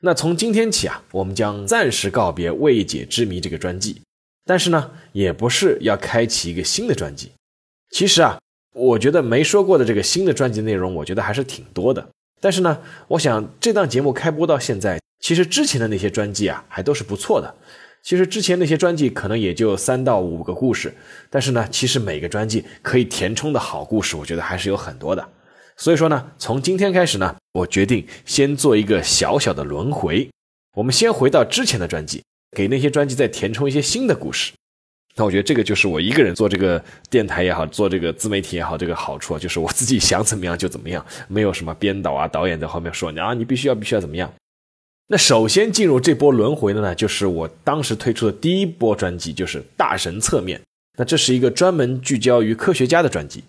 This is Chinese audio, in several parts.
那从今天起啊，我们将暂时告别未解之谜这个专辑，但是呢，也不是要开启一个新的专辑。其实啊，我觉得没说过的这个新的专辑内容，我觉得还是挺多的。但是呢，我想这档节目开播到现在，其实之前的那些专辑啊，还都是不错的。其实之前那些专辑可能也就三到五个故事，但是呢，其实每个专辑可以填充的好故事，我觉得还是有很多的。所以说呢，从今天开始呢，我决定先做一个小小的轮回。我们先回到之前的专辑，给那些专辑再填充一些新的故事。那我觉得这个就是我一个人做这个电台也好，做这个自媒体也好，这个好处啊，就是我自己想怎么样就怎么样，没有什么编导啊、导演在后面说你啊，你必须要必须要怎么样。那首先进入这波轮回的呢，就是我当时推出的第一波专辑，就是《大神侧面》。那这是一个专门聚焦于科学家的专辑。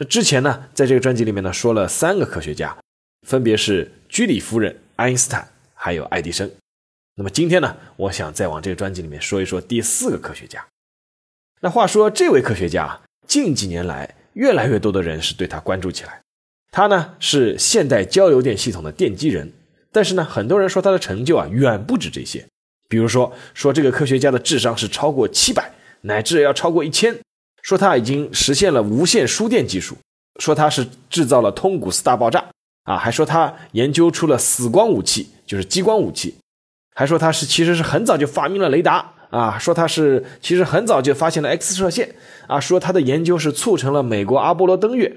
那之前呢，在这个专辑里面呢，说了三个科学家，分别是居里夫人、爱因斯坦还有爱迪生。那么今天呢，我想再往这个专辑里面说一说第四个科学家。那话说，这位科学家近几年来，越来越多的人是对他关注起来。他呢是现代交流电系统的奠基人，但是呢，很多人说他的成就啊远不止这些。比如说，说这个科学家的智商是超过七百，乃至要超过一千。说他已经实现了无线输电技术，说他是制造了通古斯大爆炸啊，还说他研究出了死光武器，就是激光武器，还说他是其实是很早就发明了雷达啊，说他是其实很早就发现了 X 射线啊，说他的研究是促成了美国阿波罗登月，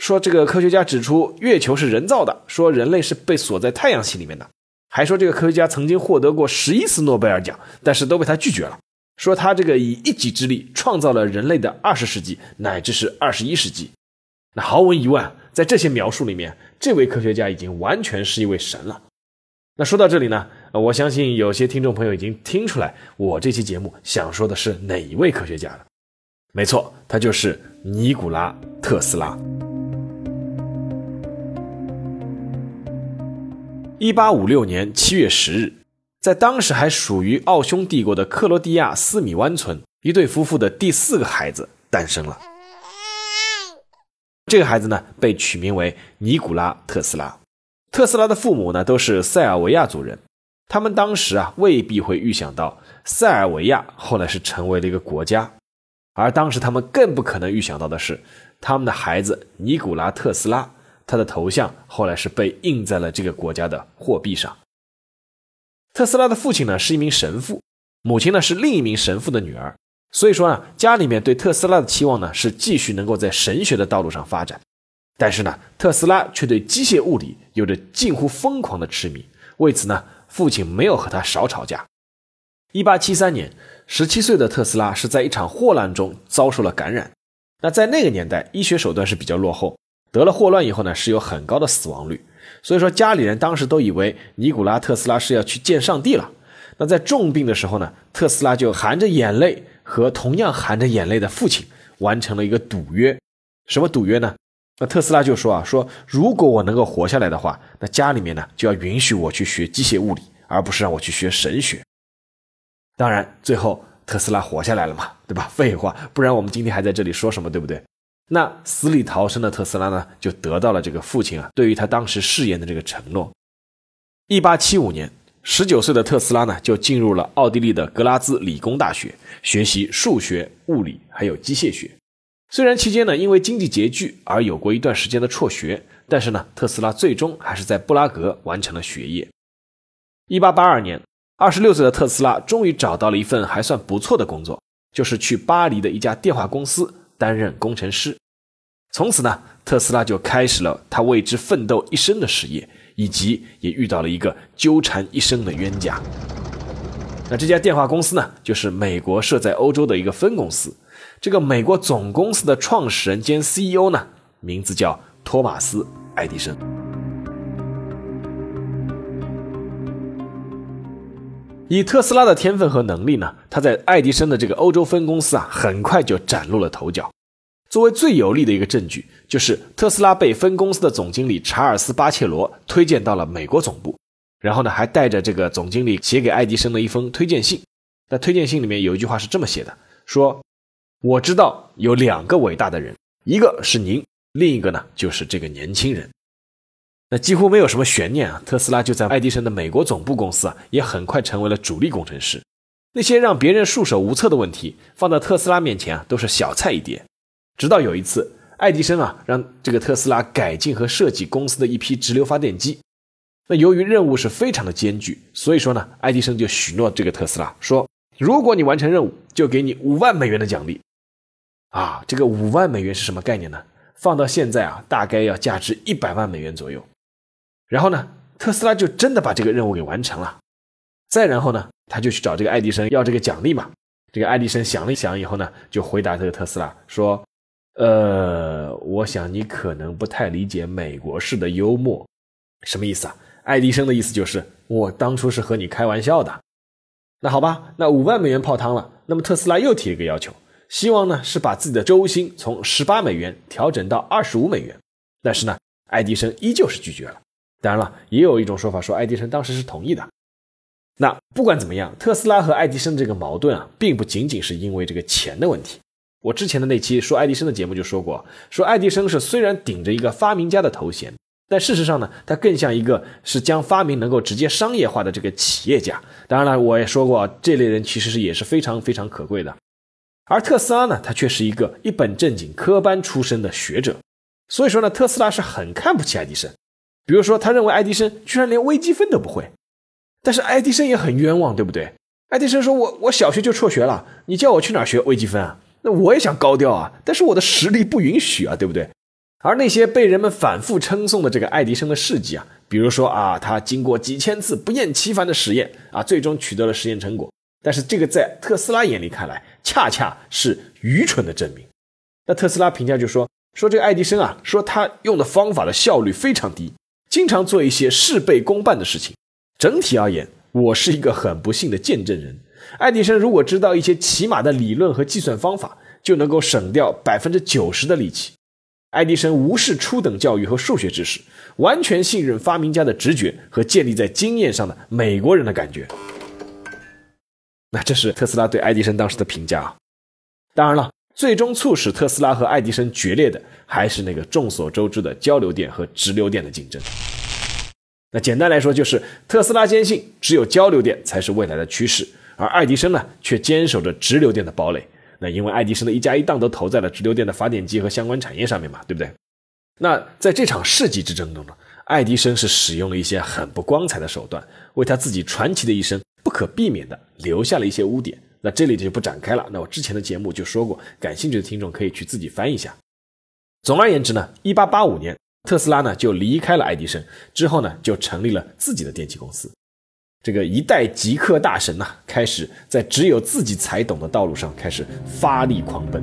说这个科学家指出月球是人造的，说人类是被锁在太阳系里面的，还说这个科学家曾经获得过十一次诺贝尔奖，但是都被他拒绝了。说他这个以一己之力创造了人类的二十世纪，乃至是二十一世纪。那毫无疑问，在这些描述里面，这位科学家已经完全是一位神了。那说到这里呢，我相信有些听众朋友已经听出来，我这期节目想说的是哪一位科学家了。没错，他就是尼古拉特斯拉。一八五六年七月十日。在当时还属于奥匈帝国的克罗地亚斯米湾村，一对夫妇的第四个孩子诞生了。这个孩子呢，被取名为尼古拉特斯拉。特斯拉的父母呢，都是塞尔维亚族人。他们当时啊，未必会预想到塞尔维亚后来是成为了一个国家。而当时他们更不可能预想到的是，他们的孩子尼古拉特斯拉，他的头像后来是被印在了这个国家的货币上。特斯拉的父亲呢是一名神父，母亲呢是另一名神父的女儿，所以说呢，家里面对特斯拉的期望呢是继续能够在神学的道路上发展。但是呢，特斯拉却对机械物理有着近乎疯狂的痴迷，为此呢，父亲没有和他少吵架。一八七三年，十七岁的特斯拉是在一场霍乱中遭受了感染。那在那个年代，医学手段是比较落后，得了霍乱以后呢，是有很高的死亡率。所以说，家里人当时都以为尼古拉特斯拉是要去见上帝了。那在重病的时候呢，特斯拉就含着眼泪和同样含着眼泪的父亲完成了一个赌约。什么赌约呢？那特斯拉就说啊，说如果我能够活下来的话，那家里面呢就要允许我去学机械物理，而不是让我去学神学。当然，最后特斯拉活下来了嘛，对吧？废话，不然我们今天还在这里说什么，对不对？那死里逃生的特斯拉呢，就得到了这个父亲啊对于他当时誓言的这个承诺。一八七五年，十九岁的特斯拉呢，就进入了奥地利的格拉兹理工大学学习数学、物理还有机械学。虽然期间呢因为经济拮据而有过一段时间的辍学，但是呢，特斯拉最终还是在布拉格完成了学业。一八八二年，二十六岁的特斯拉终于找到了一份还算不错的工作，就是去巴黎的一家电话公司担任工程师。从此呢，特斯拉就开始了他为之奋斗一生的事业，以及也遇到了一个纠缠一生的冤家。那这家电话公司呢，就是美国设在欧洲的一个分公司。这个美国总公司的创始人兼 CEO 呢，名字叫托马斯·爱迪生。以特斯拉的天分和能力呢，他在爱迪生的这个欧洲分公司啊，很快就崭露了头角。作为最有力的一个证据，就是特斯拉被分公司的总经理查尔斯·巴切罗推荐到了美国总部，然后呢，还带着这个总经理写给爱迪生的一封推荐信。那推荐信里面有一句话是这么写的：说我知道有两个伟大的人，一个是您，另一个呢就是这个年轻人。那几乎没有什么悬念啊，特斯拉就在爱迪生的美国总部公司啊，也很快成为了主力工程师。那些让别人束手无策的问题，放到特斯拉面前啊，都是小菜一碟。直到有一次，爱迪生啊让这个特斯拉改进和设计公司的一批直流发电机。那由于任务是非常的艰巨，所以说呢，爱迪生就许诺这个特斯拉说，如果你完成任务，就给你五万美元的奖励。啊，这个五万美元是什么概念呢？放到现在啊，大概要价值一百万美元左右。然后呢，特斯拉就真的把这个任务给完成了。再然后呢，他就去找这个爱迪生要这个奖励嘛。这个爱迪生想了一想以后呢，就回答这个特斯拉说。呃，我想你可能不太理解美国式的幽默，什么意思啊？爱迪生的意思就是我当初是和你开玩笑的。那好吧，那五万美元泡汤了。那么特斯拉又提了一个要求，希望呢是把自己的周薪从十八美元调整到二十五美元。但是呢，爱迪生依旧是拒绝了。当然了，也有一种说法说爱迪生当时是同意的。那不管怎么样，特斯拉和爱迪生这个矛盾啊，并不仅仅是因为这个钱的问题。我之前的那期说爱迪生的节目就说过，说爱迪生是虽然顶着一个发明家的头衔，但事实上呢，他更像一个是将发明能够直接商业化的这个企业家。当然了，我也说过，这类人其实是也是非常非常可贵的。而特斯拉呢，他却是一个一本正经科班出身的学者，所以说呢，特斯拉是很看不起爱迪生。比如说，他认为爱迪生居然连微积分都不会，但是爱迪生也很冤枉，对不对？爱迪生说：“我我小学就辍学了，你叫我去哪儿学微积分啊？”那我也想高调啊，但是我的实力不允许啊，对不对？而那些被人们反复称颂的这个爱迪生的事迹啊，比如说啊，他经过几千次不厌其烦的实验啊，最终取得了实验成果，但是这个在特斯拉眼里看来，恰恰是愚蠢的证明。那特斯拉评价就说说这个爱迪生啊，说他用的方法的效率非常低，经常做一些事倍功半的事情。整体而言，我是一个很不幸的见证人。爱迪生如果知道一些起码的理论和计算方法，就能够省掉百分之九十的力气。爱迪生无视初等教育和数学知识，完全信任发明家的直觉和建立在经验上的美国人的感觉。那这是特斯拉对爱迪生当时的评价啊。当然了，最终促使特斯拉和爱迪生决裂的，还是那个众所周知的交流电和直流电的竞争。那简单来说，就是特斯拉坚信只有交流电才是未来的趋势。而爱迪生呢，却坚守着直流电的堡垒。那因为爱迪生的一家一档都投在了直流电的发电机和相关产业上面嘛，对不对？那在这场世纪之争中呢，爱迪生是使用了一些很不光彩的手段，为他自己传奇的一生不可避免的留下了一些污点。那这里就不展开了。那我之前的节目就说过，感兴趣的听众可以去自己翻一下。总而言之呢，一八八五年，特斯拉呢就离开了爱迪生，之后呢就成立了自己的电器公司。这个一代极客大神呐，开始在只有自己才懂的道路上开始发力狂奔。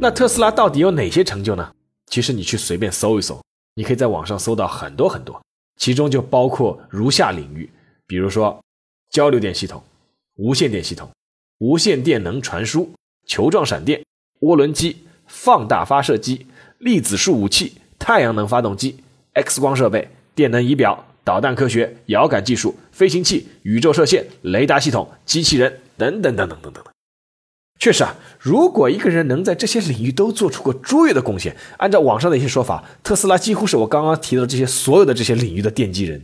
那特斯拉到底有哪些成就呢？其实你去随便搜一搜，你可以在网上搜到很多很多，其中就包括如下领域，比如说交流电系统、无线电系统、无线电能传输、球状闪电、涡轮机、放大发射机、粒子束武器、太阳能发动机。X 光设备、电能仪表、导弹科学、遥感技术、飞行器、宇宙射线、雷达系统、机器人等等等等等等等。确实啊，如果一个人能在这些领域都做出过卓越的贡献，按照网上的一些说法，特斯拉几乎是我刚刚提到的这些所有的这些领域的奠基人。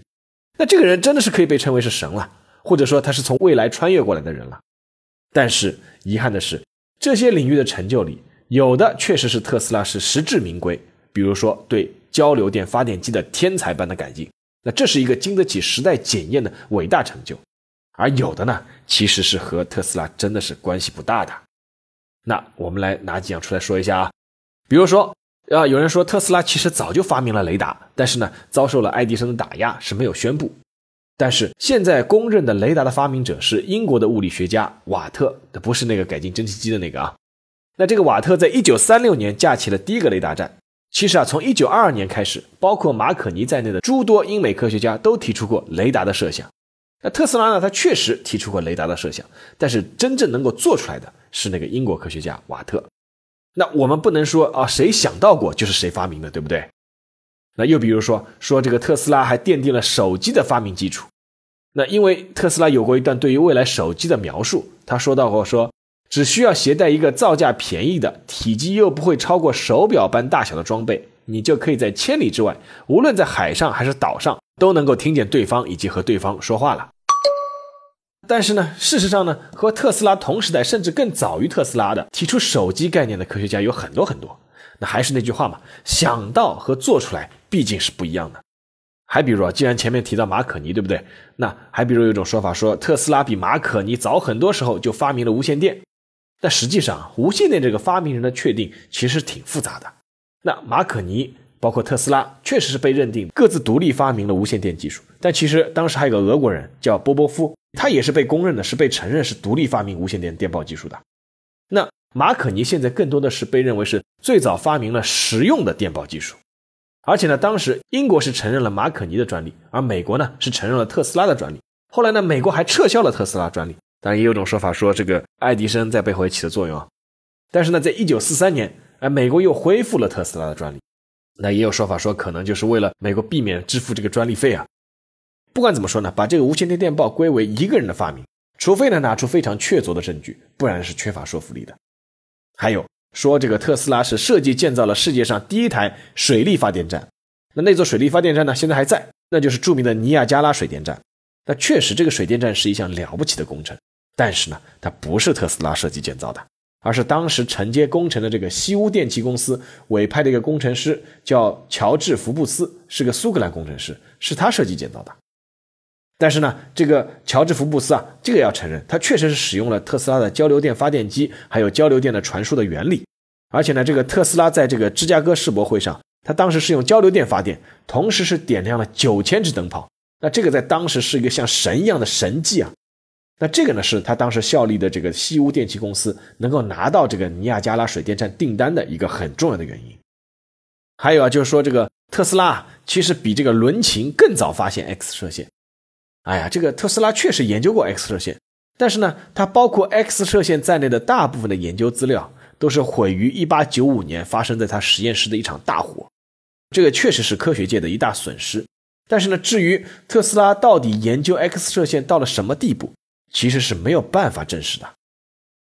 那这个人真的是可以被称为是神了，或者说他是从未来穿越过来的人了。但是遗憾的是，这些领域的成就里，有的确实是特斯拉是实至名归，比如说对。交流电发电机的天才般的改进，那这是一个经得起时代检验的伟大成就。而有的呢，其实是和特斯拉真的是关系不大的。那我们来拿几样出来说一下啊。比如说，啊，有人说特斯拉其实早就发明了雷达，但是呢，遭受了爱迪生的打压，是没有宣布。但是现在公认的雷达的发明者是英国的物理学家瓦特，不是那个改进蒸汽机的那个啊。那这个瓦特在一九三六年架起了第一个雷达站。其实啊，从一九二二年开始，包括马可尼在内的诸多英美科学家都提出过雷达的设想。那特斯拉呢？他确实提出过雷达的设想，但是真正能够做出来的是那个英国科学家瓦特。那我们不能说啊，谁想到过就是谁发明的，对不对？那又比如说，说这个特斯拉还奠定了手机的发明基础。那因为特斯拉有过一段对于未来手机的描述，他说到过说，只需要携带一个造价便宜的、体积又不会超过手表般大小的装备，你就可以在千里之外，无论在海上还是岛上。都能够听见对方以及和对方说话了。但是呢，事实上呢，和特斯拉同时代甚至更早于特斯拉的提出手机概念的科学家有很多很多。那还是那句话嘛，想到和做出来毕竟是不一样的。还比如啊，既然前面提到马可尼，对不对？那还比如有一种说法说，特斯拉比马可尼早很多时候就发明了无线电。但实际上，无线电这个发明人的确定其实挺复杂的。那马可尼。包括特斯拉确实是被认定各自独立发明了无线电技术，但其实当时还有个俄国人叫波波夫，他也是被公认的是被承认是独立发明无线电电报技术的。那马可尼现在更多的是被认为是最早发明了实用的电报技术，而且呢，当时英国是承认了马可尼的专利，而美国呢是承认了特斯拉的专利。后来呢，美国还撤销了特斯拉专利，当然也有种说法说这个爱迪生在背后也起的作用啊。但是呢，在一九四三年，哎，美国又恢复了特斯拉的专利。那也有说法说，可能就是为了美国避免支付这个专利费啊。不管怎么说呢，把这个无线电电报归为一个人的发明，除非呢拿出非常确凿的证据，不然是缺乏说服力的。还有说这个特斯拉是设计建造了世界上第一台水力发电站，那那座水力发电站呢现在还在，那就是著名的尼亚加拉水电站。那确实这个水电站是一项了不起的工程，但是呢，它不是特斯拉设计建造的。而是当时承接工程的这个西屋电气公司委派的一个工程师，叫乔治·福布斯，是个苏格兰工程师，是他设计建造的。但是呢，这个乔治·福布斯啊，这个要承认，他确实是使用了特斯拉的交流电发电机，还有交流电的传输的原理。而且呢，这个特斯拉在这个芝加哥世博会上，他当时是用交流电发电，同时是点亮了九千只灯泡。那这个在当时是一个像神一样的神迹啊。那这个呢，是他当时效力的这个西屋电气公司能够拿到这个尼亚加拉水电站订单的一个很重要的原因。还有啊，就是说这个特斯拉其实比这个伦琴更早发现 X 射线。哎呀，这个特斯拉确实研究过 X 射线，但是呢，它包括 X 射线在内的大部分的研究资料都是毁于1895年发生在他实验室的一场大火。这个确实是科学界的一大损失。但是呢，至于特斯拉到底研究 X 射线到了什么地步？其实是没有办法证实的。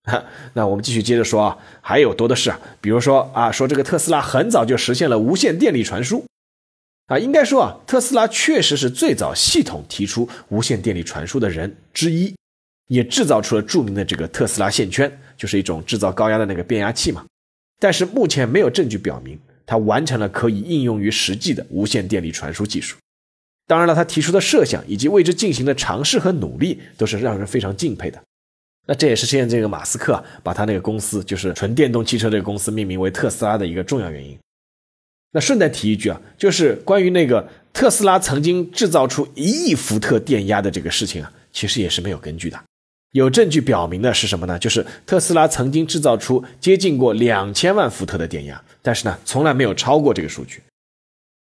那我们继续接着说啊，还有多的是啊，比如说啊，说这个特斯拉很早就实现了无线电力传输啊，应该说啊，特斯拉确实是最早系统提出无线电力传输的人之一，也制造出了著名的这个特斯拉线圈，就是一种制造高压的那个变压器嘛。但是目前没有证据表明他完成了可以应用于实际的无线电力传输技术。当然了，他提出的设想以及为之进行的尝试和努力，都是让人非常敬佩的。那这也是现在这个马斯克把他那个公司，就是纯电动汽车这个公司命名为特斯拉的一个重要原因。那顺带提一句啊，就是关于那个特斯拉曾经制造出一亿伏特电压的这个事情啊，其实也是没有根据的。有证据表明的是什么呢？就是特斯拉曾经制造出接近过两千万伏特的电压，但是呢，从来没有超过这个数据。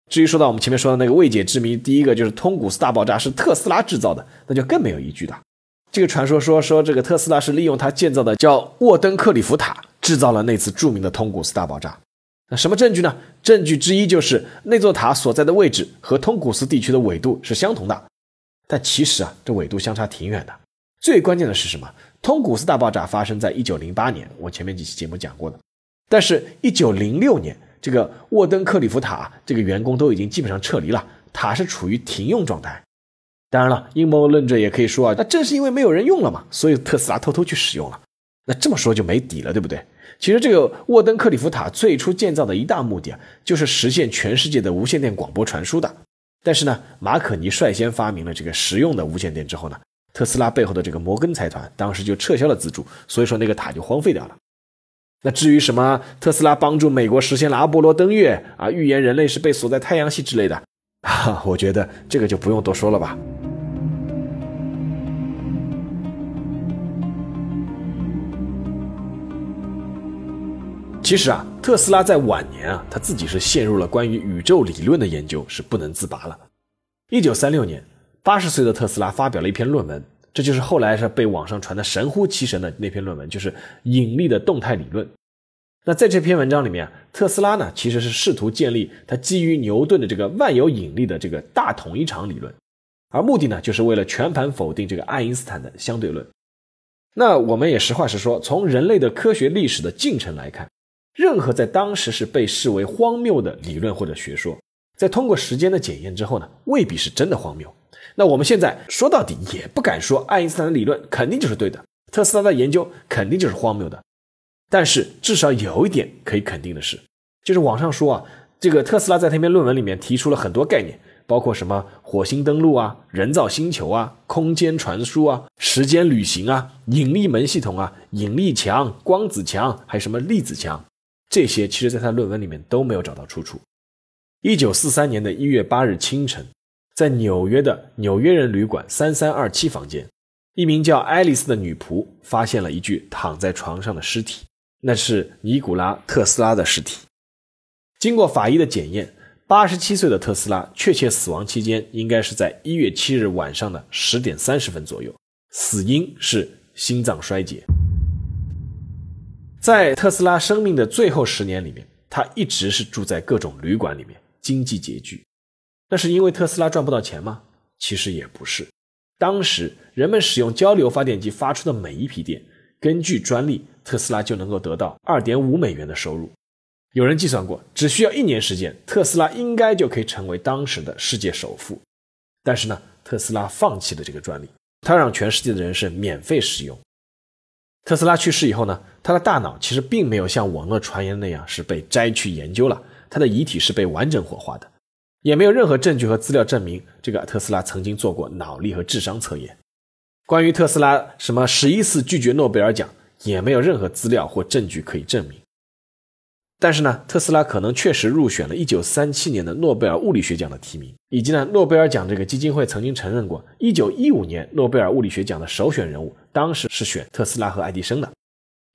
至于说到我们前面说的那个未解之谜，第一个就是通古斯大爆炸是特斯拉制造的，那就更没有依据的。这个传说说说这个特斯拉是利用他建造的叫沃登克里夫塔制造了那次著名的通古斯大爆炸。那什么证据呢？证据之一就是那座塔所在的位置和通古斯地区的纬度是相同的，但其实啊，这纬度相差挺远的。最关键的是什么？通古斯大爆炸发生在一九零八年，我前面几期节目讲过的，但是一九零六年。这个沃登克里夫塔这个员工都已经基本上撤离了，塔是处于停用状态。当然了，阴谋论者也可以说啊，那正是因为没有人用了嘛，所以特斯拉偷偷去使用了。那这么说就没底了，对不对？其实这个沃登克里夫塔最初建造的一大目的啊，就是实现全世界的无线电广播传输的。但是呢，马可尼率先发明了这个实用的无线电之后呢，特斯拉背后的这个摩根财团当时就撤销了资助，所以说那个塔就荒废掉了。那至于什么特斯拉帮助美国实现了阿波罗登月啊，预言人类是被锁在太阳系之类的，啊，我觉得这个就不用多说了吧。其其实啊，特斯拉在晚年啊，他自己是陷入了关于宇宙理论的研究，是不能自拔了。一九三六年，八十岁的特斯拉发表了一篇论文，这就是后来是被网上传的神乎其神的那篇论文，就是引力的动态理论。那在这篇文章里面，特斯拉呢其实是试图建立他基于牛顿的这个万有引力的这个大统一场理论，而目的呢就是为了全盘否定这个爱因斯坦的相对论。那我们也实话实说，从人类的科学历史的进程来看。任何在当时是被视为荒谬的理论或者学说，在通过时间的检验之后呢，未必是真的荒谬。那我们现在说到底也不敢说爱因斯坦的理论肯定就是对的，特斯拉的研究肯定就是荒谬的。但是至少有一点可以肯定的是，就是网上说啊，这个特斯拉在那篇论文里面提出了很多概念，包括什么火星登陆啊、人造星球啊、空间传输啊、时间旅行啊、引力门系统啊、引力墙、光子墙，还有什么粒子墙。这些其实，在他论文里面都没有找到出处。一九四三年的一月八日清晨，在纽约的纽约人旅馆三三二七房间，一名叫爱丽丝的女仆发现了一具躺在床上的尸体，那是尼古拉·特斯拉的尸体。经过法医的检验，八十七岁的特斯拉确切死亡期间应该是在一月七日晚上的十点三十分左右，死因是心脏衰竭。在特斯拉生命的最后十年里面，他一直是住在各种旅馆里面，经济拮据。那是因为特斯拉赚不到钱吗？其实也不是。当时人们使用交流发电机发出的每一批电，根据专利，特斯拉就能够得到二点五美元的收入。有人计算过，只需要一年时间，特斯拉应该就可以成为当时的世界首富。但是呢，特斯拉放弃了这个专利，他让全世界的人是免费使用。特斯拉去世以后呢，他的大脑其实并没有像网络传言那样是被摘去研究了，他的遗体是被完整火化的，也没有任何证据和资料证明这个特斯拉曾经做过脑力和智商测验。关于特斯拉什么十一次拒绝诺贝尔奖，也没有任何资料或证据可以证明。但是呢，特斯拉可能确实入选了1937年的诺贝尔物理学奖的提名，以及呢，诺贝尔奖这个基金会曾经承认过，1915年诺贝尔物理学奖的首选人物当时是选特斯拉和爱迪生的。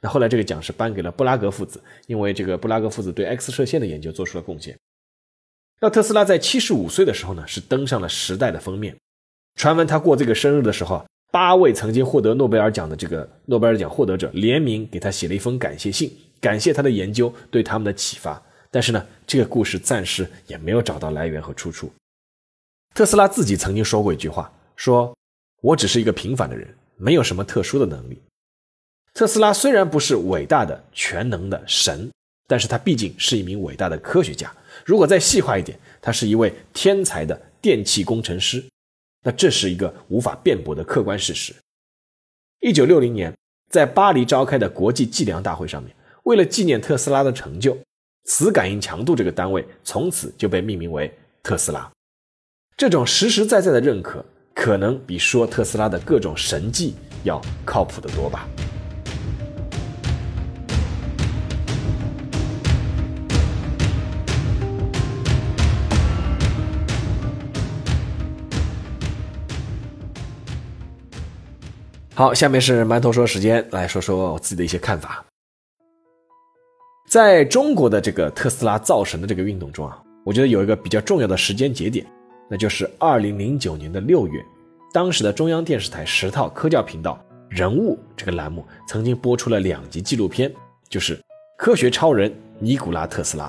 那后来这个奖是颁给了布拉格父子，因为这个布拉格父子对 X 射线的研究做出了贡献。那特斯拉在75岁的时候呢，是登上了《时代》的封面。传闻他过这个生日的时候，八位曾经获得诺贝尔奖的这个诺贝尔奖获得者联名给他写了一封感谢信。感谢他的研究对他们的启发，但是呢，这个故事暂时也没有找到来源和出处。特斯拉自己曾经说过一句话，说：“我只是一个平凡的人，没有什么特殊的能力。”特斯拉虽然不是伟大的全能的神，但是他毕竟是一名伟大的科学家。如果再细化一点，他是一位天才的电气工程师。那这是一个无法辩驳的客观事实。一九六零年，在巴黎召开的国际计量大会上面。为了纪念特斯拉的成就，磁感应强度这个单位从此就被命名为特斯拉。这种实实在在的认可，可能比说特斯拉的各种神迹要靠谱得多吧。好，下面是馒头说时间，来说说我自己的一些看法。在中国的这个特斯拉造神的这个运动中啊，我觉得有一个比较重要的时间节点，那就是二零零九年的六月，当时的中央电视台十套科教频道《人物》这个栏目曾经播出了两集纪录片，就是《科学超人尼古拉特斯拉》。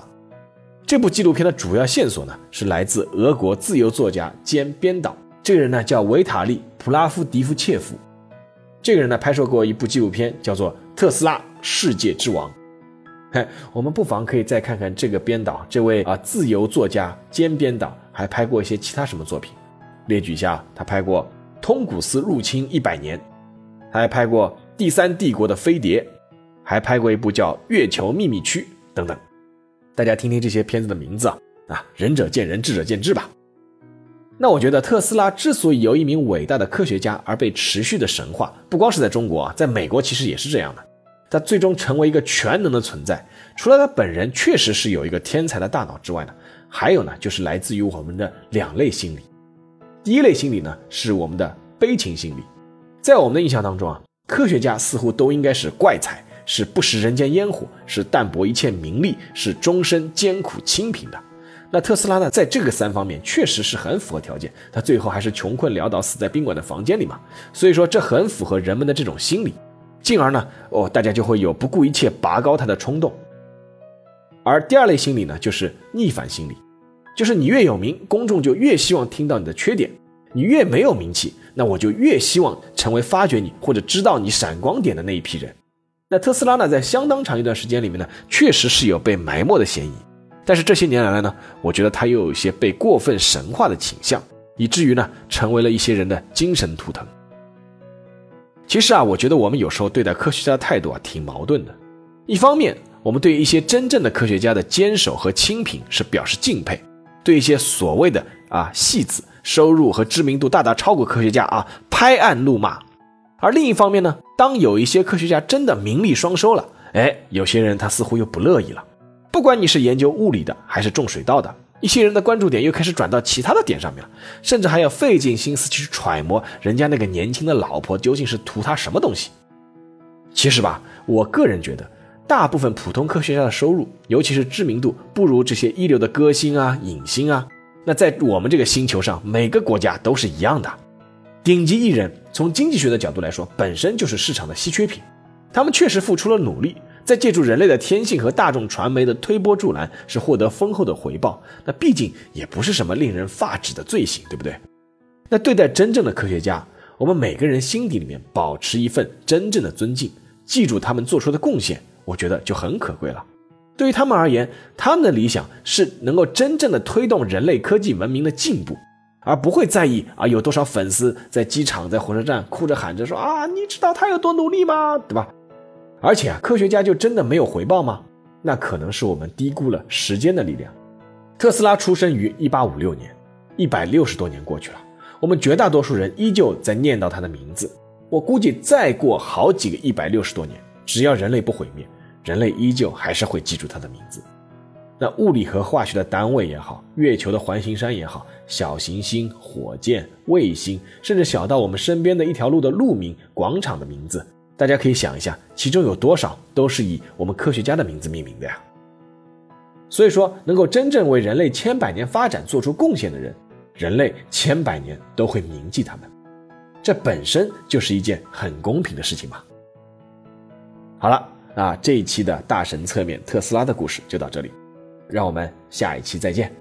这部纪录片的主要线索呢，是来自俄国自由作家兼编导，这个人呢叫维塔利·普拉夫迪夫切夫。这个人呢拍摄过一部纪录片，叫做《特斯拉：世界之王》。嘿，我们不妨可以再看看这个编导，这位啊自由作家兼编导，还拍过一些其他什么作品？列举一下，他拍过《通古斯入侵一百年》，还拍过《第三帝国的飞碟》，还拍过一部叫《月球秘密区》等等。大家听听这些片子的名字啊，啊，仁者见仁，智者见智吧。那我觉得特斯拉之所以由一名伟大的科学家而被持续的神话，不光是在中国啊，在美国其实也是这样的。他最终成为一个全能的存在，除了他本人确实是有一个天才的大脑之外呢，还有呢就是来自于我们的两类心理。第一类心理呢是我们的悲情心理，在我们的印象当中啊，科学家似乎都应该是怪才，是不食人间烟火，是淡泊一切名利，是终身艰苦清贫的。那特斯拉呢，在这个三方面确实是很符合条件，他最后还是穷困潦倒死在宾馆的房间里嘛。所以说这很符合人们的这种心理，进而呢，哦，大家就会有不顾一切拔高他的冲动。而第二类心理呢，就是逆反心理，就是你越有名，公众就越希望听到你的缺点；你越没有名气，那我就越希望成为发掘你或者知道你闪光点的那一批人。那特斯拉呢，在相当长一段时间里面呢，确实是有被埋没的嫌疑。但是这些年来呢，我觉得他又有一些被过分神化的倾向，以至于呢，成为了一些人的精神图腾。其实啊，我觉得我们有时候对待科学家的态度啊，挺矛盾的。一方面，我们对一些真正的科学家的坚守和清贫是表示敬佩，对一些所谓的啊戏子，收入和知名度大大超过科学家啊，拍案怒骂。而另一方面呢，当有一些科学家真的名利双收了，哎，有些人他似乎又不乐意了。不管你是研究物理的还是种水稻的，一些人的关注点又开始转到其他的点上面了，甚至还要费尽心思去揣摩人家那个年轻的老婆究竟是图他什么东西。其实吧，我个人觉得，大部分普通科学家的收入，尤其是知名度，不如这些一流的歌星啊、影星啊。那在我们这个星球上，每个国家都是一样的。顶级艺人从经济学的角度来说，本身就是市场的稀缺品，他们确实付出了努力。再借助人类的天性和大众传媒的推波助澜，是获得丰厚的回报。那毕竟也不是什么令人发指的罪行，对不对？那对待真正的科学家，我们每个人心底里面保持一份真正的尊敬，记住他们做出的贡献，我觉得就很可贵了。对于他们而言，他们的理想是能够真正的推动人类科技文明的进步，而不会在意啊有多少粉丝在机场、在火车站哭着喊着说啊，你知道他有多努力吗？对吧？而且啊，科学家就真的没有回报吗？那可能是我们低估了时间的力量。特斯拉出生于一八五六年，一百六十多年过去了，我们绝大多数人依旧在念叨他的名字。我估计再过好几个一百六十多年，只要人类不毁灭，人类依旧还是会记住他的名字。那物理和化学的单位也好，月球的环形山也好，小行星、火箭、卫星，甚至小到我们身边的一条路的路名、广场的名字。大家可以想一下，其中有多少都是以我们科学家的名字命名的呀？所以说，能够真正为人类千百年发展做出贡献的人，人类千百年都会铭记他们，这本身就是一件很公平的事情嘛。好了，那，这一期的大神侧面特斯拉的故事就到这里，让我们下一期再见。